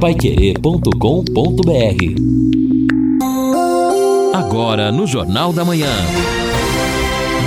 Paiquerê.com.br Agora no Jornal da Manhã.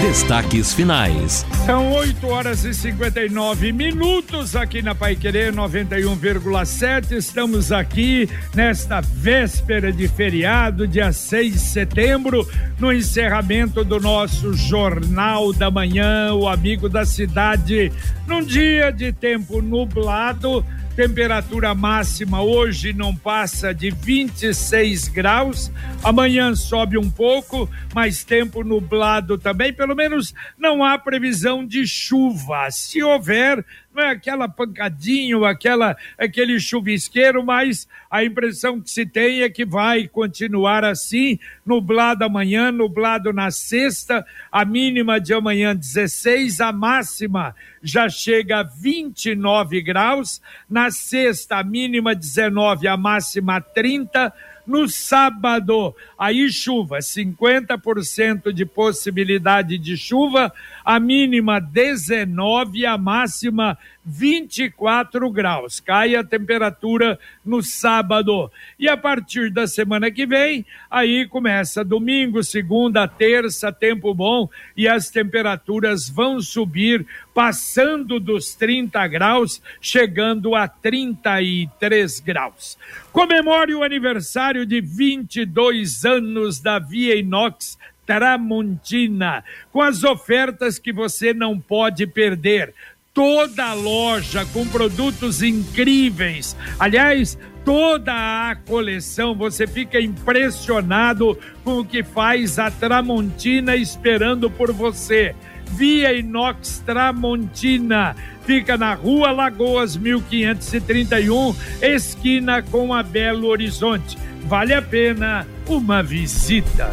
Destaques finais. São 8 horas e 59 minutos aqui na Pai Querer 91,7. Estamos aqui nesta véspera de feriado, dia 6 de setembro, no encerramento do nosso Jornal da Manhã, o Amigo da Cidade. Num dia de tempo nublado, Temperatura máxima hoje não passa de 26 graus. Amanhã sobe um pouco, mas tempo nublado também. Pelo menos não há previsão de chuva. Se houver, não é aquela pancadinha aquela, aquele chuvisqueiro, mas a impressão que se tem é que vai continuar assim, nublado amanhã, nublado na sexta, a mínima de amanhã 16, a máxima já chega a 29 graus, na sexta a mínima 19, a máxima 30, no sábado, aí chuva, 50% de possibilidade de chuva, a mínima 19, a máxima 24 graus. Cai a temperatura no sábado. E a partir da semana que vem, aí começa domingo, segunda, terça, tempo bom e as temperaturas vão subir, passando dos 30 graus, chegando a 33 graus. Comemore o aniversário de 22 anos da Via Inox Tramontina, com as ofertas que você não pode perder toda a loja com produtos incríveis. Aliás, toda a coleção, você fica impressionado com o que faz a Tramontina esperando por você. Via Inox Tramontina. Fica na Rua Lagoas 1531, esquina com a Belo Horizonte. Vale a pena uma visita.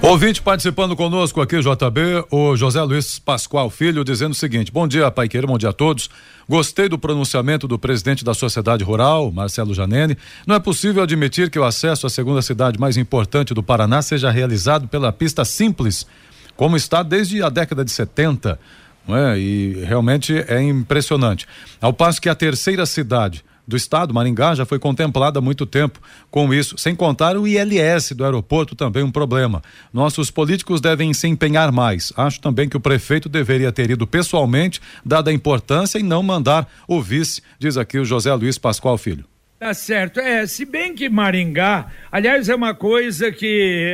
Ouvinte participando conosco aqui, JB, o José Luiz Pascoal Filho, dizendo o seguinte: Bom dia, Pai Queiro, bom dia a todos. Gostei do pronunciamento do presidente da Sociedade Rural, Marcelo Janene. Não é possível admitir que o acesso à segunda cidade mais importante do Paraná seja realizado pela pista simples, como está desde a década de 70. Não é? E realmente é impressionante. Ao passo que a terceira cidade do estado, Maringá, já foi contemplada há muito tempo com isso, sem contar o ILS do aeroporto também um problema. Nossos políticos devem se empenhar mais. Acho também que o prefeito deveria ter ido pessoalmente, dada a importância, e não mandar o vice, diz aqui o José Luiz Pascoal Filho. Tá certo. É, se bem que Maringá, aliás, é uma coisa que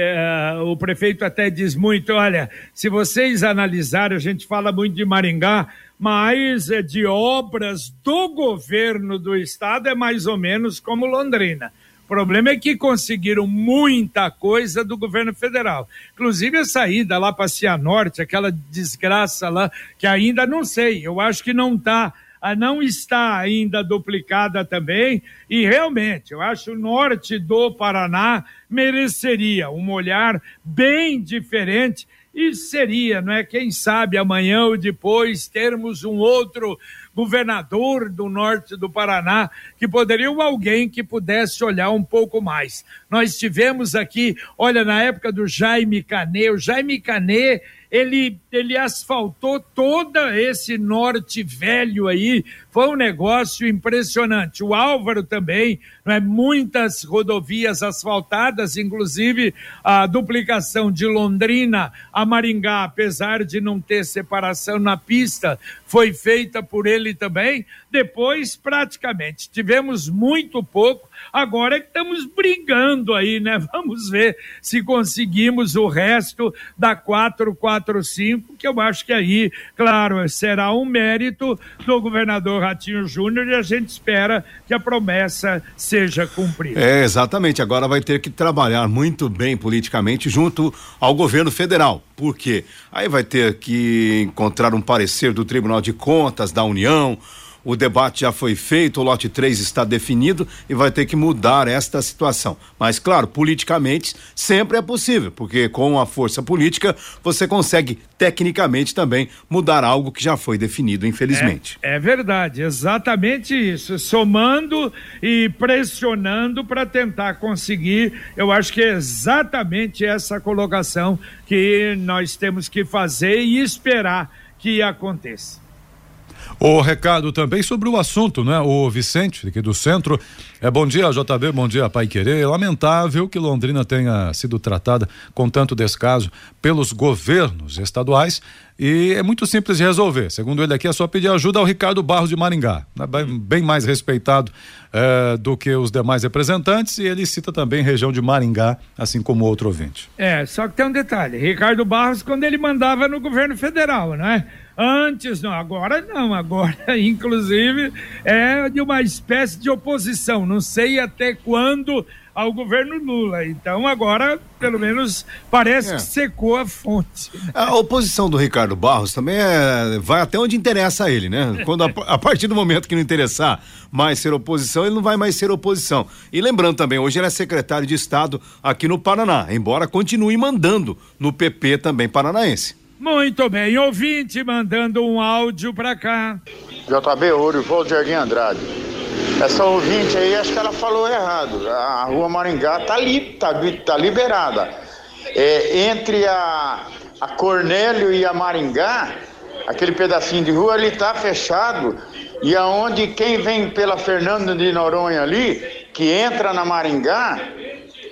uh, o prefeito até diz muito, olha, se vocês analisarem, a gente fala muito de Maringá, mas é de obras do governo do estado é mais ou menos como Londrina. O problema é que conseguiram muita coisa do governo federal. Inclusive a saída lá para Cianorte, aquela desgraça lá, que ainda não sei, eu acho que não está não está ainda duplicada também, e realmente, eu acho o norte do Paraná mereceria um olhar bem diferente e seria, não é? Quem sabe amanhã ou depois termos um outro governador do norte do Paraná que poderia ou alguém que pudesse olhar um pouco mais. Nós tivemos aqui, olha, na época do Jaime Canê, o Jaime Canê ele, ele asfaltou todo esse norte velho aí, foi um negócio impressionante. O Álvaro também, é muitas rodovias asfaltadas, inclusive a duplicação de Londrina a Maringá, apesar de não ter separação na pista, foi feita por ele também. Depois, praticamente, tivemos muito pouco Agora é que estamos brigando aí, né? Vamos ver se conseguimos o resto da 445, que eu acho que aí, claro, será um mérito do governador Ratinho Júnior e a gente espera que a promessa seja cumprida. É, exatamente. Agora vai ter que trabalhar muito bem politicamente junto ao governo federal. Por quê? Aí vai ter que encontrar um parecer do Tribunal de Contas da União o debate já foi feito, o lote 3 está definido e vai ter que mudar esta situação. Mas, claro, politicamente sempre é possível, porque com a força política você consegue tecnicamente também mudar algo que já foi definido, infelizmente. É, é verdade, exatamente isso. Somando e pressionando para tentar conseguir, eu acho que é exatamente essa colocação que nós temos que fazer e esperar que aconteça. O recado também sobre o assunto, né? O Vicente, aqui do centro. É bom dia, JB, bom dia, Pai Querer. Lamentável que Londrina tenha sido tratada com tanto descaso pelos governos estaduais e é muito simples de resolver. Segundo ele aqui, é só pedir ajuda ao Ricardo Barros de Maringá, né? bem mais respeitado eh, do que os demais representantes, e ele cita também região de Maringá, assim como outro ouvinte. É, só que tem um detalhe: Ricardo Barros, quando ele mandava no governo federal, né? Antes não, agora não, agora inclusive é de uma espécie de oposição. Não sei até quando ao governo Lula. Então agora, pelo menos, parece é. que secou a fonte. A oposição do Ricardo Barros também é, vai até onde interessa a ele, né? Quando a, a, partir do momento que não interessar mais ser oposição, ele não vai mais ser oposição. E lembrando também, hoje ele é secretário de Estado aqui no Paraná, embora continue mandando no PP também paranaense. Muito bem, ouvinte mandando um áudio para cá. JB Volto Jardim Andrade. Essa ouvinte aí, acho que ela falou errado. A rua Maringá tá, li, tá, tá liberada. É, entre a, a Cornélio e a Maringá, aquele pedacinho de rua ali tá fechado. E aonde quem vem pela Fernando de Noronha ali, que entra na Maringá,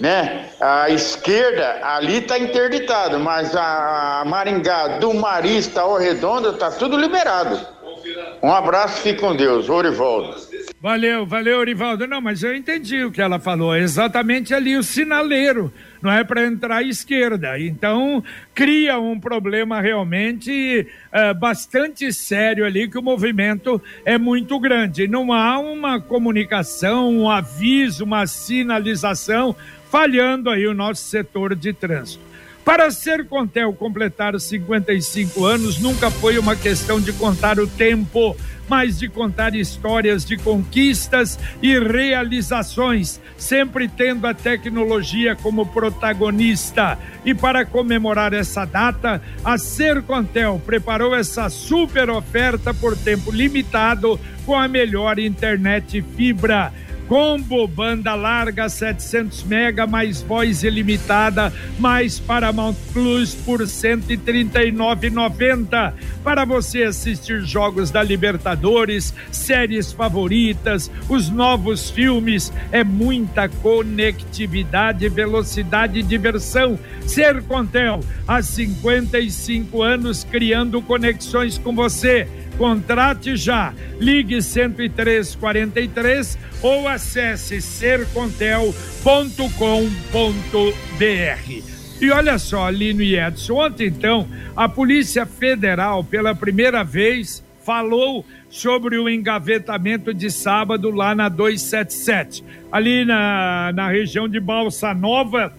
né? A esquerda ali está interditado, mas a Maringá do Marista ao Redondo está tudo liberado. Um abraço, fique com Deus. Orivaldo. Valeu, valeu, Orivaldo. Não, mas eu entendi o que ela falou. É exatamente ali o sinaleiro, não é para entrar à esquerda. Então, cria um problema realmente uh, bastante sério ali, que o movimento é muito grande. Não há uma comunicação, um aviso, uma sinalização falhando aí o nosso setor de trânsito. Para ser Contel completar 55 anos nunca foi uma questão de contar o tempo, mas de contar histórias de conquistas e realizações, sempre tendo a tecnologia como protagonista. E para comemorar essa data, a Sercontel preparou essa super oferta por tempo limitado com a melhor internet fibra Combo banda larga 700 mega mais voz ilimitada mais Paramount Plus por 139,90 para você assistir jogos da Libertadores, séries favoritas, os novos filmes, é muita conectividade, velocidade e diversão. Sercontel há 55 anos criando conexões com você. Contrate já. Ligue 10343 ou acesse sercontel.com.br. E olha só, Lino e Edson, ontem então, a Polícia Federal, pela primeira vez, falou sobre o engavetamento de sábado lá na 277. Ali na, na região de Balsa Nova,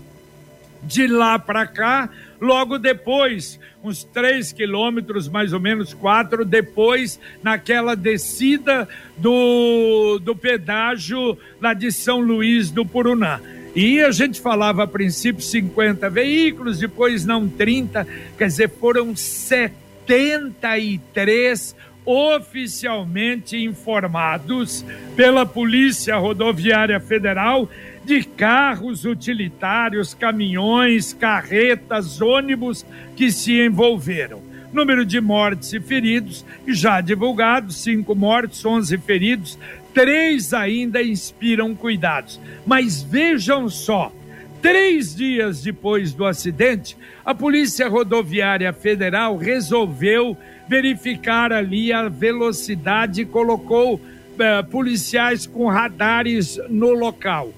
de lá para cá, logo depois, uns três quilômetros, mais ou menos quatro, depois, naquela descida do, do pedágio lá de São Luís do Purunã. E a gente falava a princípio 50 veículos, depois não 30, quer dizer, foram 73 oficialmente informados pela Polícia Rodoviária Federal de carros utilitários, caminhões, carretas, ônibus que se envolveram. Número de mortes e feridos já divulgado: cinco mortes, onze feridos, três ainda inspiram cuidados. Mas vejam só. Três dias depois do acidente, a Polícia Rodoviária Federal resolveu verificar ali a velocidade e colocou eh, policiais com radares no local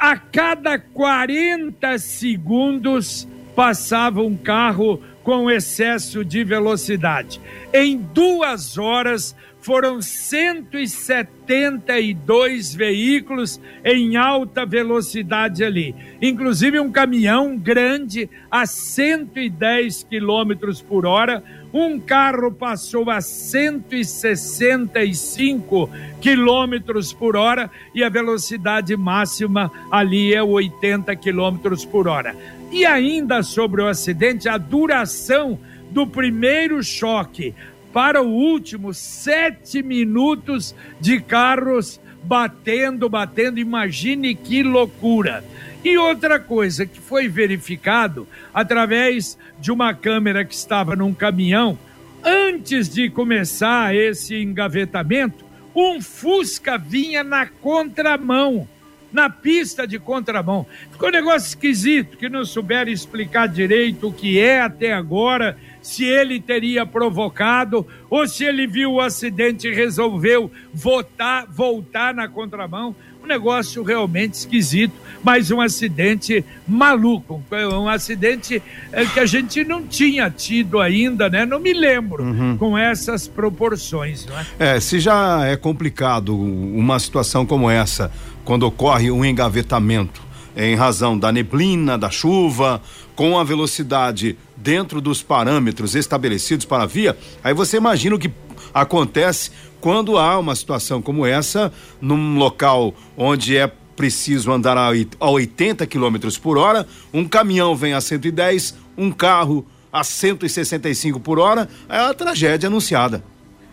a cada 40 segundos passava um carro com excesso de velocidade. Em duas horas foram 172 veículos em alta velocidade ali, inclusive um caminhão grande a 110 quilômetros por hora um carro passou a 165 quilômetros por hora e a velocidade máxima ali é 80 quilômetros por hora. E ainda sobre o acidente, a duração do primeiro choque para o último, sete minutos de carros batendo, batendo. Imagine que loucura. E outra coisa que foi verificado através de uma câmera que estava num caminhão, Antes de começar esse engavetamento, um Fusca vinha na contramão, na pista de contramão. Ficou um negócio esquisito, que não souberam explicar direito o que é até agora, se ele teria provocado ou se ele viu o acidente e resolveu votar, voltar na contramão um negócio realmente esquisito, mas um acidente maluco, um acidente eh, que a gente não tinha tido ainda, né? Não me lembro uhum. com essas proporções, não é? É, se já é complicado uma situação como essa, quando ocorre um engavetamento em razão da neblina, da chuva, com a velocidade dentro dos parâmetros estabelecidos para a via, aí você imagina o que acontece quando há uma situação como essa, num local onde é preciso andar a 80 km por hora, um caminhão vem a 110, um carro a 165 por hora, é a tragédia anunciada.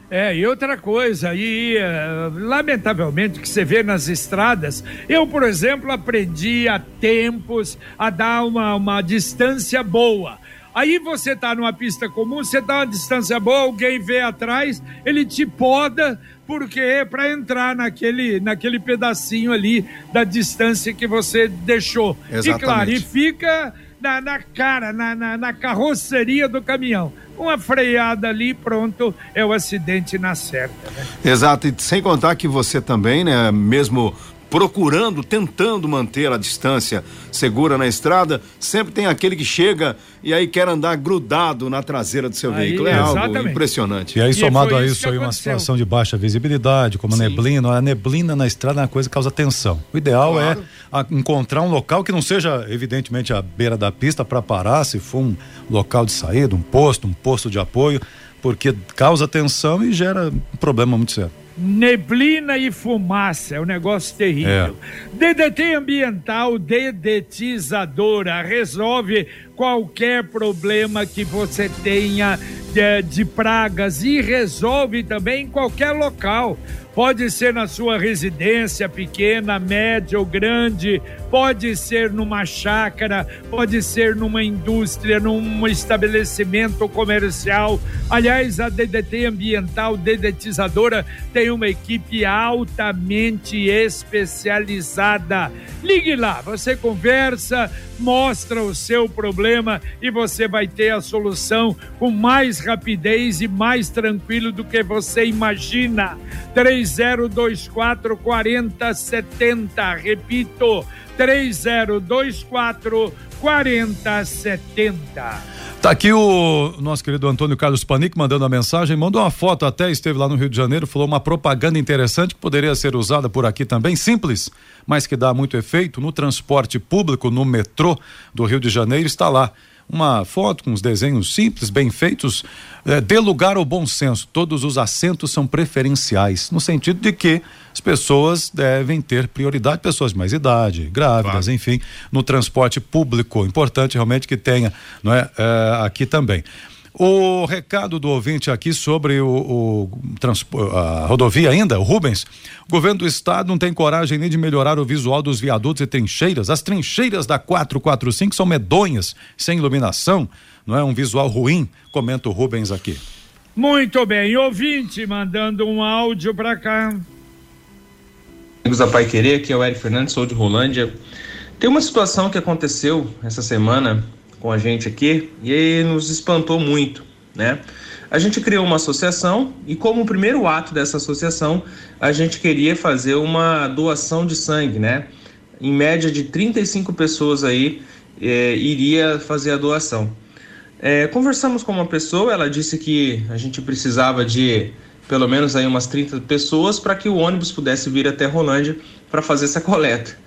É, e outra coisa, e uh, lamentavelmente que você vê nas estradas, eu, por exemplo, aprendi há tempos a dar uma, uma distância boa. Aí você tá numa pista comum, você dá uma distância boa, alguém vê atrás, ele te poda, porque é para entrar naquele, naquele pedacinho ali da distância que você deixou. Exatamente. E claro, e fica na, na cara, na, na, na carroceria do caminhão uma freada ali, pronto, é o acidente na certa. Né? Exato, e sem contar que você também, né, mesmo procurando, tentando manter a distância segura na estrada, sempre tem aquele que chega e aí quer andar grudado na traseira do seu aí, veículo. É exatamente. algo impressionante. E aí, somado e a isso, aí, uma situação de baixa visibilidade, como a neblina, a neblina na estrada é uma coisa que causa tensão. O ideal é claro. é encontrar um local que não seja, evidentemente, à beira da pista para parar, se for um local de saída, um posto, um posto de apoio, porque causa tensão e gera um problema muito sério neblina e fumaça, é um negócio terrível. É. DDT ambiental dedetizadora resolve qualquer problema que você tenha de, de pragas e resolve também em qualquer local. Pode ser na sua residência pequena, média ou grande, pode ser numa chácara, pode ser numa indústria, num estabelecimento comercial. Aliás, a DDT Ambiental Dedetizadora tem uma equipe altamente especializada. Ligue lá, você conversa, mostra o seu problema e você vai ter a solução com mais rapidez e mais tranquilo do que você imagina. 3024 4070, repito, 3024 4070. Tá aqui o nosso querido Antônio Carlos Panic mandando a mensagem, mandou uma foto até, esteve lá no Rio de Janeiro, falou uma propaganda interessante que poderia ser usada por aqui também, simples, mas que dá muito efeito no transporte público, no metrô do Rio de Janeiro, está lá uma foto com os desenhos simples, bem feitos, é, dê lugar ao bom senso. Todos os assentos são preferenciais, no sentido de que as pessoas devem ter prioridade, pessoas de mais idade, grávidas, claro. enfim, no transporte público. Importante realmente que tenha, não é, é aqui também. O recado do ouvinte aqui sobre o, o a rodovia ainda, o Rubens. O governo do estado não tem coragem nem de melhorar o visual dos viadutos e trincheiras. As trincheiras da 445 são medonhas, sem iluminação. Não é um visual ruim, comenta o Rubens aqui. Muito bem, ouvinte mandando um áudio para cá. Amigos da Pai Querer, aqui é o Eric Fernandes, sou de Rolândia. Tem uma situação que aconteceu essa semana com a gente aqui e nos espantou muito, né? A gente criou uma associação e como primeiro ato dessa associação, a gente queria fazer uma doação de sangue, né? Em média de 35 pessoas aí é, iria fazer a doação. É, conversamos com uma pessoa, ela disse que a gente precisava de pelo menos aí umas 30 pessoas para que o ônibus pudesse vir até Rolândia para fazer essa coleta.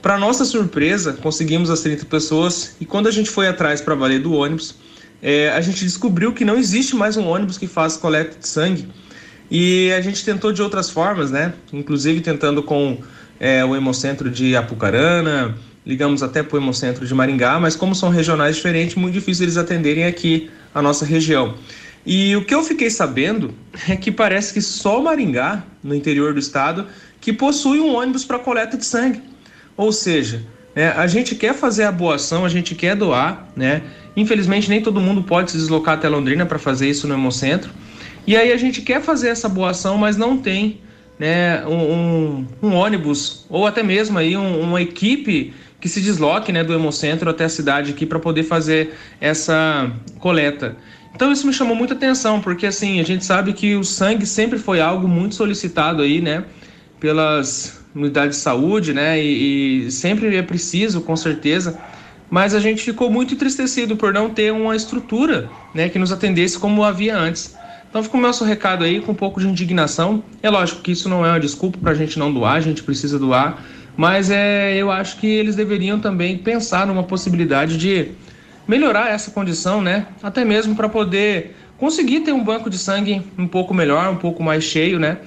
Para nossa surpresa, conseguimos as 30 pessoas e quando a gente foi atrás para valer do ônibus, é, a gente descobriu que não existe mais um ônibus que faz coleta de sangue. E a gente tentou de outras formas, né? Inclusive tentando com é, o Hemocentro de Apucarana, ligamos até para o Hemocentro de Maringá, mas como são regionais diferentes, muito difícil eles atenderem aqui a nossa região. E o que eu fiquei sabendo é que parece que só Maringá, no interior do estado, que possui um ônibus para coleta de sangue. Ou seja, é, a gente quer fazer a boa ação, a gente quer doar, né? Infelizmente, nem todo mundo pode se deslocar até Londrina para fazer isso no Hemocentro. E aí a gente quer fazer essa boa ação, mas não tem né, um, um, ônibus ou até mesmo aí um, uma equipe que se desloque né, do Hemocentro até a cidade aqui para poder fazer essa coleta. Então isso me chamou muita atenção, porque assim, a gente sabe que o sangue sempre foi algo muito solicitado aí, né, pelas unidades de saúde, né, e, e sempre é preciso, com certeza, mas a gente ficou muito entristecido por não ter uma estrutura, né, que nos atendesse como havia antes. Então fica o nosso recado aí com um pouco de indignação. É lógico que isso não é uma desculpa para a gente não doar, a gente precisa doar, mas é, eu acho que eles deveriam também pensar numa possibilidade de melhorar essa condição, né? Até mesmo para poder conseguir ter um banco de sangue um pouco melhor, um pouco mais cheio, né?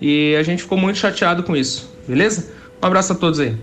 E a gente ficou muito chateado com isso, beleza? Um abraço a todos aí.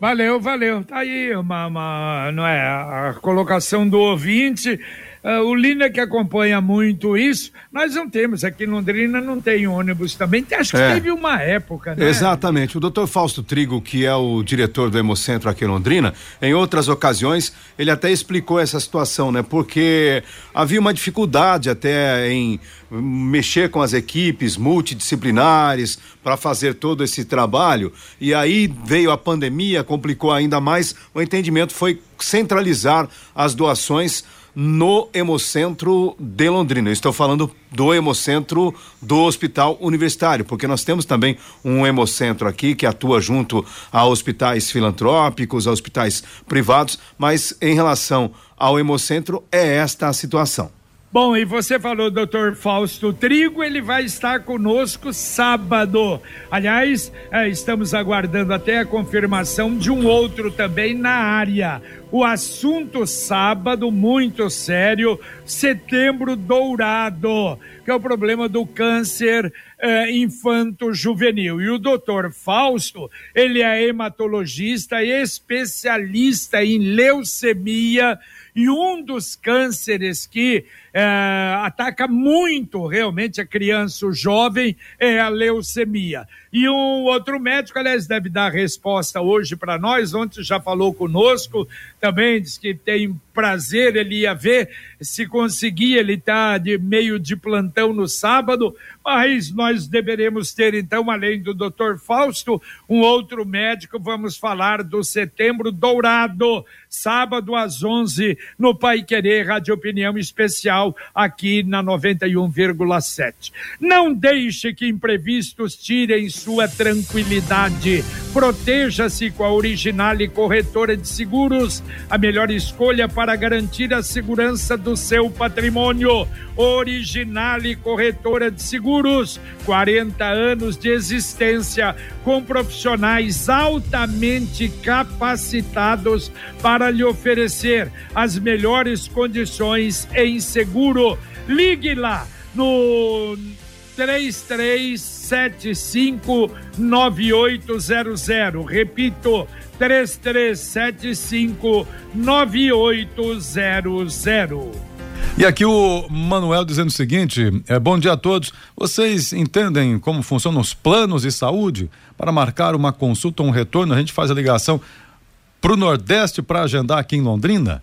Valeu, valeu. Tá aí uma, uma não é, a colocação do ouvinte. Uh, o Lina que acompanha muito isso, nós não temos, aqui em Londrina não tem ônibus também, acho que é. teve uma época, né? Exatamente, o doutor Fausto Trigo, que é o diretor do Hemocentro aqui em Londrina, em outras ocasiões, ele até explicou essa situação, né? Porque havia uma dificuldade até em mexer com as equipes multidisciplinares para fazer todo esse trabalho, e aí veio a pandemia, complicou ainda mais, o entendimento foi centralizar as doações no Hemocentro de Londrina. Eu estou falando do Hemocentro do Hospital Universitário, porque nós temos também um Hemocentro aqui que atua junto a hospitais filantrópicos, a hospitais privados, mas em relação ao Hemocentro é esta a situação. Bom, e você falou, doutor Fausto Trigo, ele vai estar conosco sábado. Aliás, é, estamos aguardando até a confirmação de um outro também na área. O assunto sábado, muito sério, setembro dourado, que é o problema do câncer é, infanto-juvenil. E o doutor Fausto, ele é hematologista e especialista em leucemia e um dos cânceres que é, ataca muito realmente a criança, o jovem, é a leucemia. E um outro médico, aliás, deve dar resposta hoje para nós, ontem já falou conosco, também disse que tem prazer, ele ia ver se conseguir, ele está de meio de plantão no sábado, mas nós deveremos ter, então, além do doutor Fausto, um outro médico, vamos falar do Setembro Dourado, sábado às 11 no Pai Querer, Rádio Opinião Especial, aqui na 91,7. Não deixe que imprevistos tirem sua tranquilidade. Proteja-se com a Original e Corretora de Seguros, a melhor escolha para garantir a segurança do seu patrimônio. Original e Corretora de Seguros, 40 anos de existência, com profissionais altamente capacitados para lhe oferecer as melhores condições em seguro. Ligue lá no 3375 9800. Repito, 3375 9800. E aqui o Manuel dizendo o seguinte: é, bom dia a todos. Vocês entendem como funcionam os planos de saúde? Para marcar uma consulta ou um retorno, a gente faz a ligação para o Nordeste para agendar aqui em Londrina?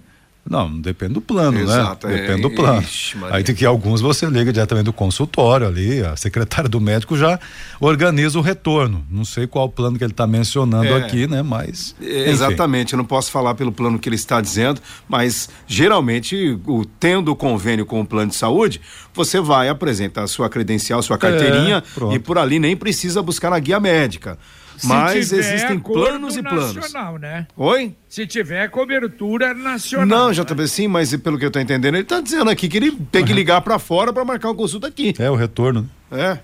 Não, depende do plano, né? Exato, né? Depende é, do plano. Ixi, Aí tem que alguns você liga diretamente do consultório ali, a secretária do médico já organiza o retorno. Não sei qual plano que ele está mencionando é, aqui, né? Mas. É, exatamente, eu não posso falar pelo plano que ele está dizendo, mas geralmente, o, tendo o convênio com o plano de saúde, você vai apresentar sua credencial, sua carteirinha é, e por ali nem precisa buscar na guia médica. Mas existem planos e planos. Nacional, né? Oi? Se tiver cobertura nacional. Não, já né? sim, mas pelo que eu tô entendendo, ele tá dizendo aqui que ele tem que ligar para fora para marcar uma consulta aqui. É, o retorno. É.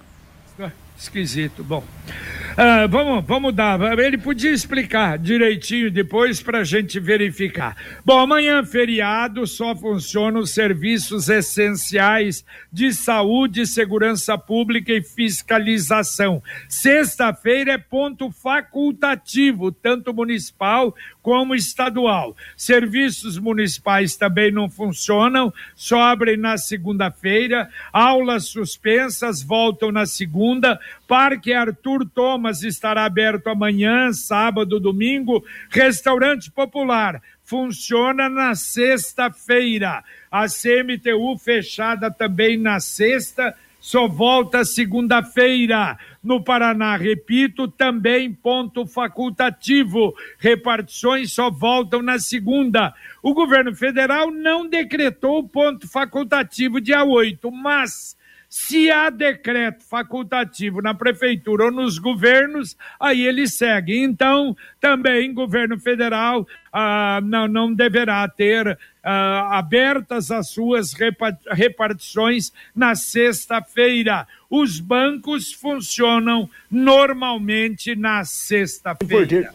Esquisito. Bom. Ah, vamos, vamos dar. Ele podia explicar direitinho depois para a gente verificar. Bom, amanhã feriado só funcionam os serviços essenciais de saúde, segurança pública e fiscalização. Sexta-feira é ponto facultativo, tanto municipal como estadual. Serviços municipais também não funcionam, só abrem na segunda-feira. Aulas suspensas voltam na segunda. Parque Arthur Thomas estará aberto amanhã, sábado, domingo. Restaurante popular funciona na sexta-feira. A CMTU fechada também na sexta, só volta segunda-feira. No Paraná, repito, também ponto facultativo. Repartições só voltam na segunda. O governo federal não decretou ponto facultativo dia 8, mas se há decreto facultativo na prefeitura ou nos governos, aí ele segue. Então, também governo federal ah, não, não deverá ter ah, abertas as suas repartições na sexta-feira. Os bancos funcionam normalmente na sexta-feira.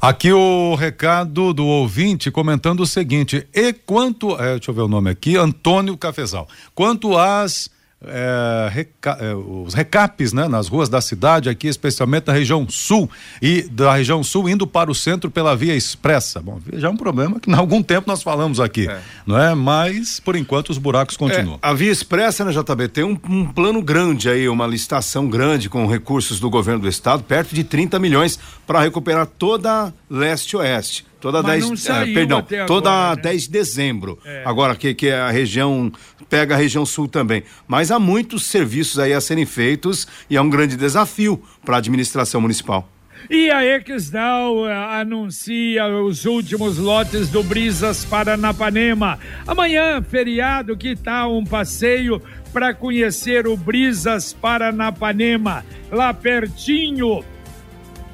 Aqui o recado do ouvinte comentando o seguinte: e quanto. É, deixa eu ver o nome aqui, Antônio Cafezal. Quanto às é, reca, é, os recapes né, nas ruas da cidade, aqui, especialmente na região sul e da região sul indo para o centro pela via expressa. Bom, já é um problema que há algum tempo nós falamos aqui, é. não é? Mas por enquanto os buracos continuam. É, a via expressa, né, JB, tem um, um, plano grande aí, uma licitação grande com recursos do governo do estado, perto de 30 milhões para recuperar toda leste-oeste toda 10, é, perdão, toda agora, né? 10 de dezembro. É. Agora que que a região pega a região sul também. Mas há muitos serviços aí a serem feitos e é um grande desafio para a administração municipal. E a Exdal eh, anuncia os últimos lotes do Brisas Paranapanema. Amanhã, feriado, que tal um passeio para conhecer o Brisas Paranapanema, lá pertinho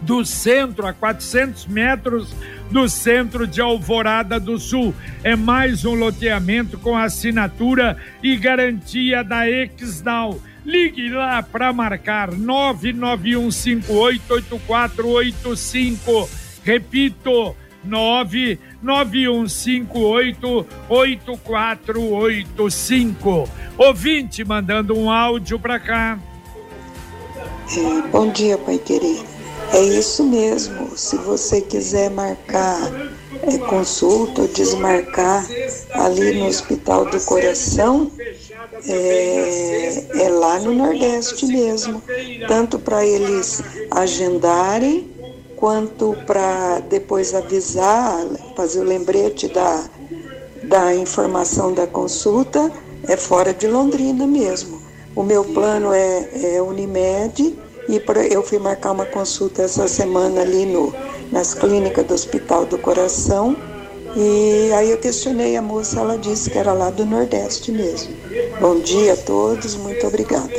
do centro, a 400 metros do centro de Alvorada do Sul. É mais um loteamento com assinatura e garantia da Exdal. Ligue lá para marcar 991588485. Repito, 991588485. Ouvinte mandando um áudio para cá. Bom dia, pai querido. É isso mesmo. Se você quiser marcar é, consulta ou desmarcar ali no Hospital do Coração, é, é lá no Nordeste mesmo. Tanto para eles agendarem, quanto para depois avisar, fazer o lembrete da, da informação da consulta, é fora de Londrina mesmo. O meu plano é, é Unimed e eu fui marcar uma consulta essa semana ali no, nas clínicas do Hospital do Coração. E aí eu questionei a moça, ela disse que era lá do Nordeste mesmo. Bom dia a todos, muito obrigada.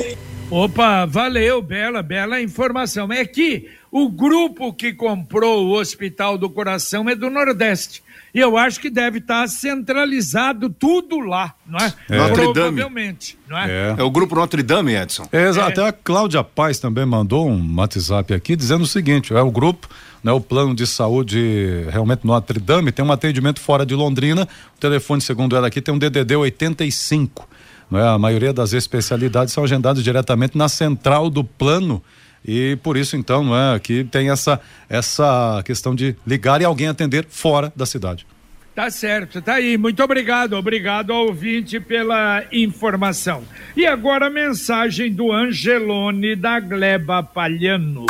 Opa, valeu, bela, bela informação. É que o grupo que comprou o Hospital do Coração é do Nordeste. E eu acho que deve estar centralizado tudo lá, não é? é. Notre Provavelmente, não é? é? É o grupo Notre Dame, Edson. É, exato. Até a Cláudia Paz também mandou um WhatsApp aqui dizendo o seguinte: é o grupo né, o plano de saúde realmente Notre Dame tem um atendimento fora de Londrina. O telefone, segundo ela aqui, tem um DDD 85. Né? A maioria das especialidades são agendadas diretamente na central do plano e por isso então não é que tem essa essa questão de ligar e alguém atender fora da cidade. Tá certo, tá aí. Muito obrigado, obrigado ao ouvinte pela informação. E agora a mensagem do Angelone da Gleba Palhano.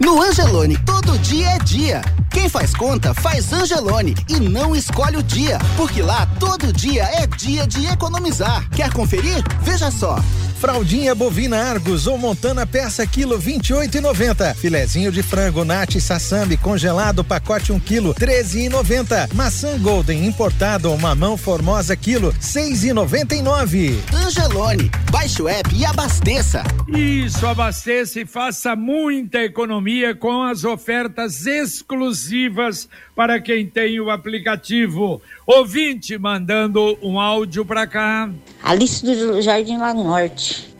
No Angelone, todo dia é dia. Quem faz conta, faz Angelone e não escolhe o dia, porque lá todo dia é dia de economizar. Quer conferir? Veja só. Fraldinha bovina Argos ou Montana peça quilo 28,90. Filezinho de frango Nati Sassami congelado pacote 1 quilo 13,90. Maçã Golden importado ou mamão Formosa quilo 6,99. Angelone, baixe o app e abasteça. Isso, abasteça e faça muita economia com as ofertas exclusivas para quem tem o aplicativo. Ouvinte mandando um áudio para cá. Alice do Jardim Lago Norte.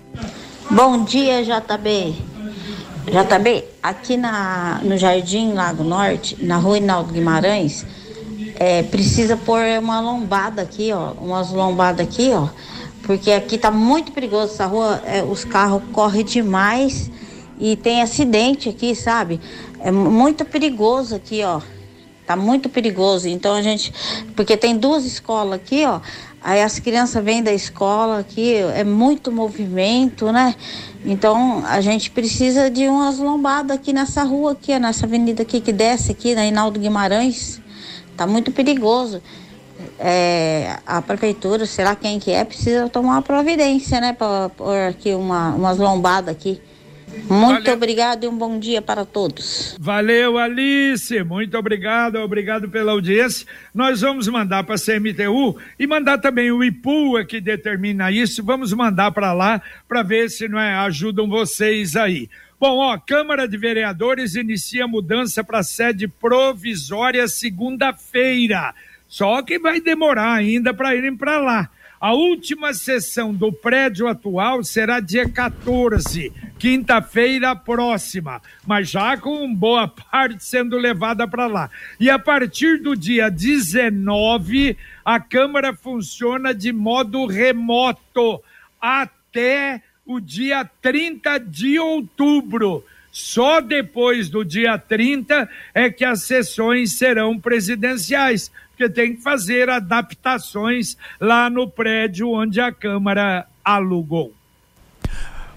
Bom dia, JB. JB, aqui na, no Jardim Lago Norte, na rua Inaldo Guimarães, é, precisa pôr uma lombada aqui, ó. Umas lombadas aqui, ó. Porque aqui tá muito perigoso essa rua, é, os carros correm demais e tem acidente aqui, sabe? É muito perigoso aqui, ó. Tá muito perigoso. Então a gente. Porque tem duas escolas aqui, ó. Aí as crianças vêm da escola aqui, é muito movimento, né? Então a gente precisa de umas lombadas aqui nessa rua aqui, nessa avenida aqui que desce aqui, na Inaldo Guimarães. Tá muito perigoso. É, a prefeitura, sei lá quem que é, precisa tomar uma providência, né? Para pôr aqui uma, umas lombadas aqui. Muito Valeu. obrigado e um bom dia para todos. Valeu, Alice. Muito obrigado, obrigado pela audiência. Nós vamos mandar para a CMTU e mandar também o IPUA que determina isso. Vamos mandar para lá para ver se não é, ajudam vocês aí. Bom, ó, Câmara de Vereadores inicia mudança para sede provisória segunda-feira. Só que vai demorar ainda para irem para lá. A última sessão do prédio atual será dia 14, quinta-feira próxima, mas já com boa parte sendo levada para lá. E a partir do dia 19, a Câmara funciona de modo remoto até o dia 30 de outubro. Só depois do dia 30 é que as sessões serão presidenciais, porque tem que fazer adaptações lá no prédio onde a Câmara alugou.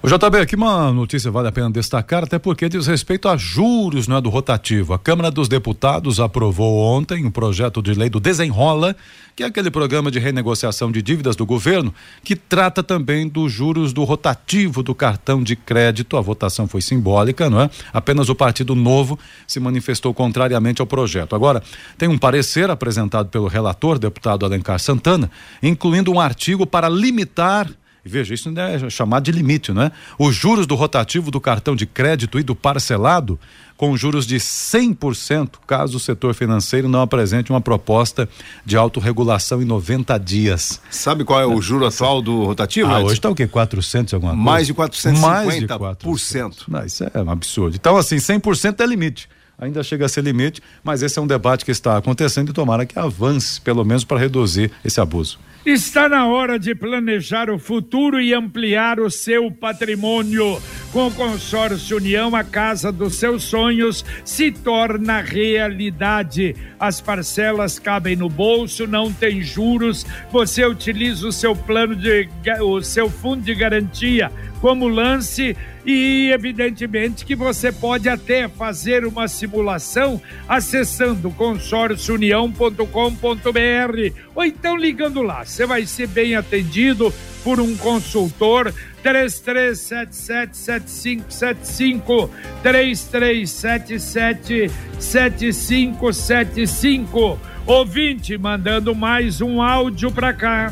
O JB, aqui uma notícia vale a pena destacar, até porque diz respeito a juros não é, do rotativo. A Câmara dos Deputados aprovou ontem um projeto de lei do Desenrola, que é aquele programa de renegociação de dívidas do governo, que trata também dos juros do rotativo do cartão de crédito. A votação foi simbólica, não é? Apenas o Partido Novo se manifestou contrariamente ao projeto. Agora, tem um parecer apresentado pelo relator, deputado Alencar Santana, incluindo um artigo para limitar Veja, isso ainda é chamado de limite, não é? Os juros do rotativo do cartão de crédito e do parcelado com juros de 100%, caso o setor financeiro não apresente uma proposta de autorregulação em 90 dias. Sabe qual é o juro atual do rotativo? Ah, hoje está o quê? 400 alguma coisa? Mais de 450%. Mais de 400%. Não, isso é um absurdo. Então, assim, 100% é limite. Ainda chega a ser limite, mas esse é um debate que está acontecendo e tomara que avance, pelo menos para reduzir esse abuso. Está na hora de planejar o futuro e ampliar o seu patrimônio. Com o consórcio União, a casa dos seus sonhos se torna realidade. As parcelas cabem no bolso, não tem juros. Você utiliza o seu plano de o seu fundo de garantia como lance e evidentemente que você pode até fazer uma simulação acessando consórciounião.com.br ou então ligando lá. Você vai ser bem atendido por um consultor 33777575 3377 7575 ouvinte mandando mais um áudio para cá.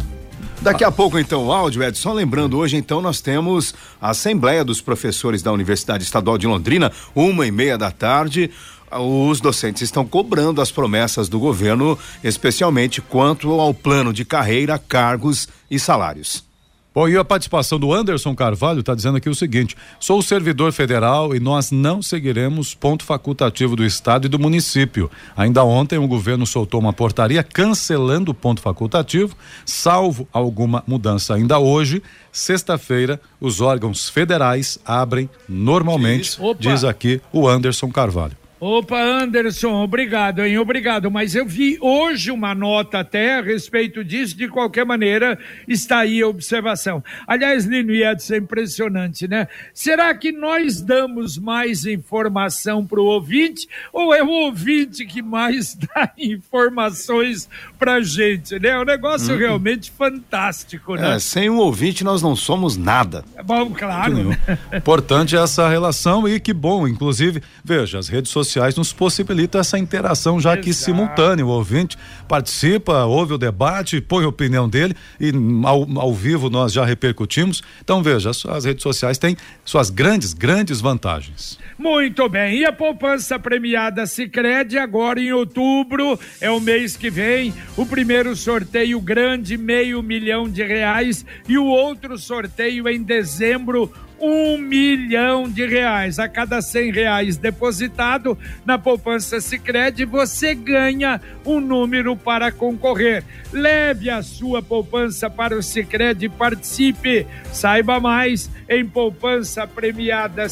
Daqui a pouco, então, o áudio, Edson. Lembrando, hoje, então, nós temos a Assembleia dos Professores da Universidade Estadual de Londrina, uma e meia da tarde. Os docentes estão cobrando as promessas do governo, especialmente quanto ao plano de carreira, cargos e salários. Bom, e a participação do Anderson Carvalho está dizendo aqui o seguinte: sou servidor federal e nós não seguiremos ponto facultativo do estado e do município. Ainda ontem o governo soltou uma portaria cancelando o ponto facultativo, salvo alguma mudança. Ainda hoje, sexta-feira, os órgãos federais abrem normalmente, diz aqui o Anderson Carvalho. Opa, Anderson, obrigado, hein? Obrigado. Mas eu vi hoje uma nota até a respeito disso, de qualquer maneira, está aí a observação. Aliás, Lino e Edson, é impressionante, né? Será que nós damos mais informação para o ouvinte ou é o ouvinte que mais dá informações para gente, né? É um negócio Hum. realmente fantástico, né? É, sem um ouvinte, nós não somos nada. Bom, claro. Importante essa relação e que bom, inclusive, veja, as redes sociais nos possibilitam essa interação já que simultânea, o ouvinte participa, ouve o debate, põe a opinião dele e ao, ao vivo nós já repercutimos. Então veja, as, as redes sociais têm suas grandes, grandes vantagens. Muito bem. E a poupança premiada Sicredi agora em outubro é o mês que vem. O primeiro sorteio grande, meio milhão de reais, e o outro sorteio em dezembro. Um milhão de reais. A cada cem reais depositado na poupança Sicredi, você ganha um número para concorrer. Leve a sua poupança para o Sicredi e participe. Saiba mais em poupança premiada.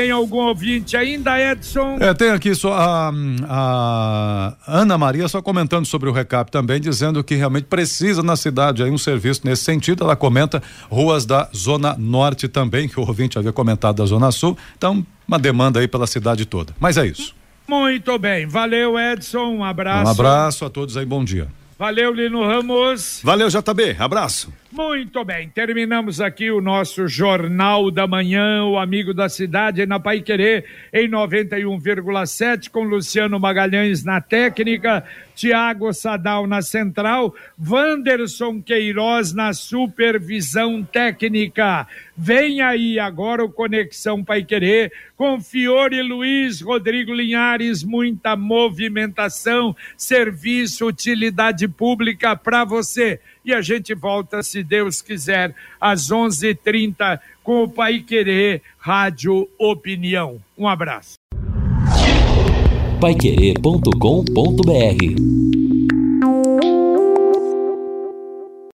Tem algum ouvinte ainda, Edson? É, tem aqui só a, a Ana Maria só comentando sobre o recap também, dizendo que realmente precisa na cidade aí um serviço nesse sentido. Ela comenta ruas da Zona Norte também, que o ouvinte havia comentado da Zona Sul. Então, uma demanda aí pela cidade toda. Mas é isso. Muito bem, valeu Edson, um abraço. Um abraço a todos aí, bom dia. Valeu Lino Ramos. Valeu JB, abraço. Muito bem, terminamos aqui o nosso Jornal da Manhã, o Amigo da Cidade, na Pai Querer, em 91,7, com Luciano Magalhães na técnica, Tiago Sadal na central, Wanderson Queiroz na supervisão técnica. Vem aí agora o Conexão Pai Querer, com Fiore Luiz, Rodrigo Linhares, muita movimentação, serviço, utilidade pública para você e a gente volta, se Deus quiser, às 11:30 com o Pai Querer Rádio Opinião. Um abraço.